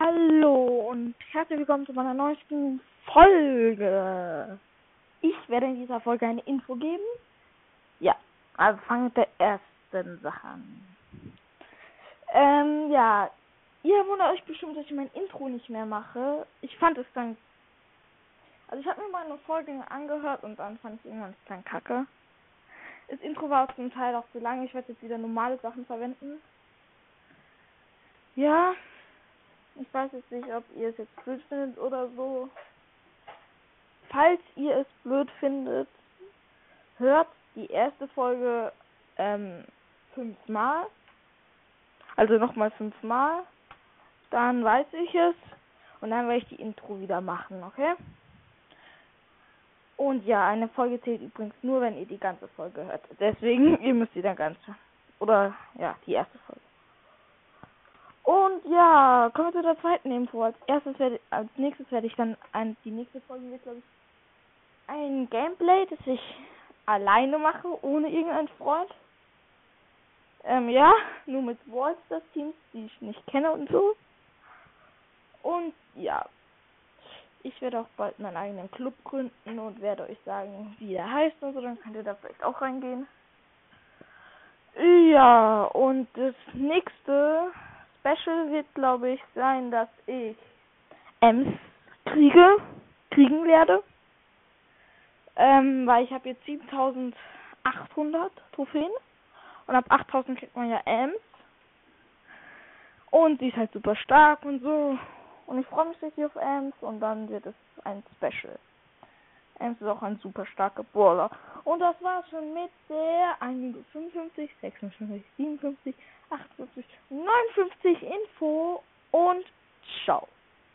Hallo und herzlich willkommen zu meiner neuesten Folge. Ich werde in dieser Folge eine Info geben. Ja, also fangen mit der ersten Sache an. Ähm, ja, ihr wundert euch bestimmt, dass ich mein Intro nicht mehr mache. Ich fand es dann. Also ich habe mir mal eine Folge angehört und dann fand ich irgendwann dann kacke. Das Intro war zum Teil auch zu lang. Ich werde jetzt wieder normale Sachen verwenden. Ja, ich weiß jetzt nicht, ob ihr es jetzt blöd findet oder so. Falls ihr es blöd findet, hört die erste Folge ähm, fünfmal. Also nochmal fünfmal. Dann weiß ich es. Und dann werde ich die Intro wieder machen, okay? Und ja, eine Folge zählt übrigens nur, wenn ihr die ganze Folge hört. Deswegen, ihr müsst die dann ganz. Oder ja, die erste Folge. Und ja, kommen wir zu der zweiten Info. Als erstes werde als nächstes werde ich dann ein, die nächste Folge wird glaube ich ein Gameplay, das ich alleine mache, ohne irgendeinen Freund. Ähm, ja, nur mit Wallstars Teams, die ich nicht kenne und so. Und ja, ich werde auch bald meinen eigenen Club gründen und werde euch sagen, wie der heißt und so, dann könnt ihr da vielleicht auch reingehen. Ja, und das nächste Special wird, glaube ich, sein, dass ich Ems kriege, kriegen werde. Ähm, weil ich habe jetzt 7800 Trophäen und ab 8000 kriegt man ja Ems. Und die ist halt super stark und so. Und ich freue mich richtig auf Ems und dann wird es ein Special. Ems ist auch ein super starker Brawler. Und das war's schon mit der 155, 56, 57, 58, 59 Info und ciao.